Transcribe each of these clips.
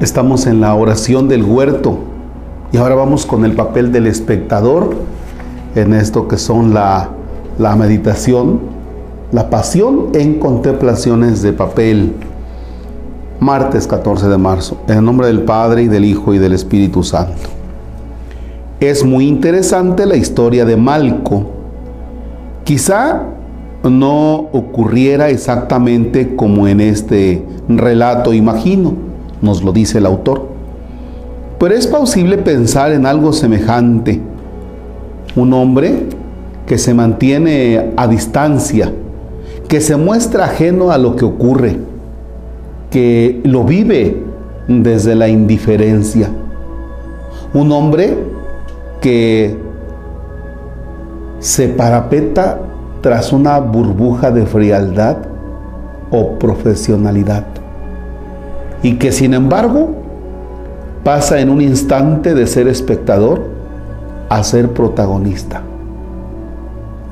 Estamos en la oración del huerto y ahora vamos con el papel del espectador en esto que son la, la meditación, la pasión en contemplaciones de papel. Martes 14 de marzo, en el nombre del Padre y del Hijo y del Espíritu Santo. Es muy interesante la historia de Malco. Quizá no ocurriera exactamente como en este relato imagino, nos lo dice el autor. Pero es posible pensar en algo semejante. Un hombre que se mantiene a distancia, que se muestra ajeno a lo que ocurre, que lo vive desde la indiferencia. Un hombre que se parapeta tras una burbuja de frialdad o profesionalidad y que sin embargo pasa en un instante de ser espectador a ser protagonista.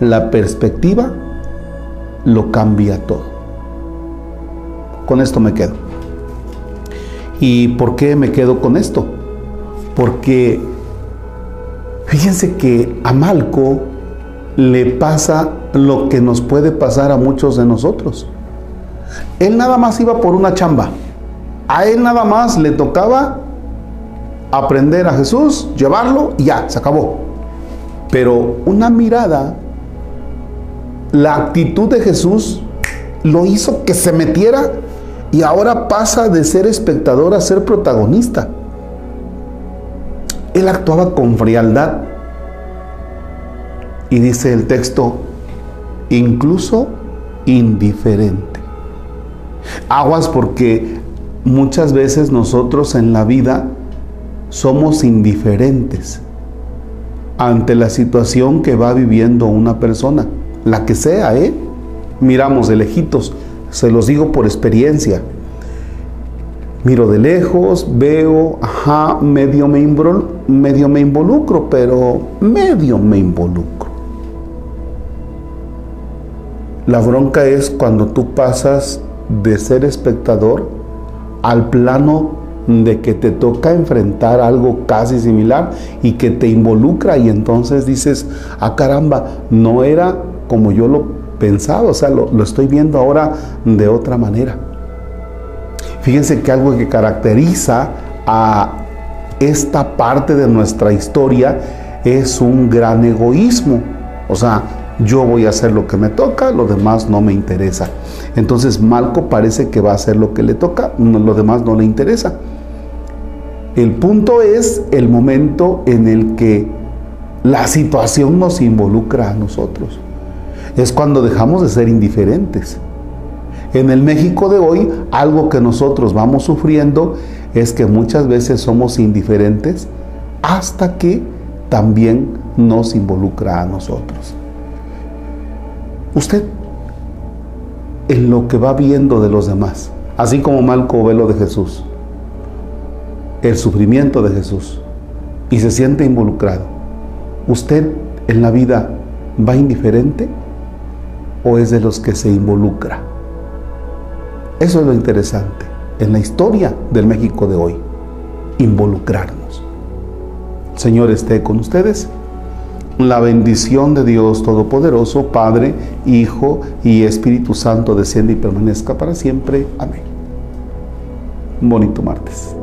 La perspectiva lo cambia todo. Con esto me quedo. ¿Y por qué me quedo con esto? Porque fíjense que a Malco le pasa lo que nos puede pasar a muchos de nosotros. Él nada más iba por una chamba. A él nada más le tocaba aprender a Jesús, llevarlo y ya, se acabó. Pero una mirada, la actitud de Jesús lo hizo que se metiera y ahora pasa de ser espectador a ser protagonista. Él actuaba con frialdad. Y dice el texto, incluso indiferente. Aguas porque muchas veces nosotros en la vida somos indiferentes ante la situación que va viviendo una persona, la que sea, ¿eh? Miramos de lejitos, se los digo por experiencia. Miro de lejos, veo, ajá, medio me, medio me involucro, pero medio me involucro. La bronca es cuando tú pasas de ser espectador al plano de que te toca enfrentar algo casi similar y que te involucra y entonces dices, ah caramba, no era como yo lo pensaba, o sea, lo, lo estoy viendo ahora de otra manera. Fíjense que algo que caracteriza a esta parte de nuestra historia es un gran egoísmo. O sea, yo voy a hacer lo que me toca, lo demás no me interesa. Entonces Malco parece que va a hacer lo que le toca, lo demás no le interesa. El punto es el momento en el que la situación nos involucra a nosotros. Es cuando dejamos de ser indiferentes. En el México de hoy, algo que nosotros vamos sufriendo es que muchas veces somos indiferentes hasta que también nos involucra a nosotros. Usted, en lo que va viendo de los demás, así como Malco ve lo de Jesús, el sufrimiento de Jesús, y se siente involucrado, ¿usted en la vida va indiferente o es de los que se involucra? Eso es lo interesante en la historia del México de hoy, involucrarnos. Señor esté con ustedes la bendición de Dios Todopoderoso, Padre, Hijo y Espíritu Santo, desciende y permanezca para siempre. Amén. Un bonito martes.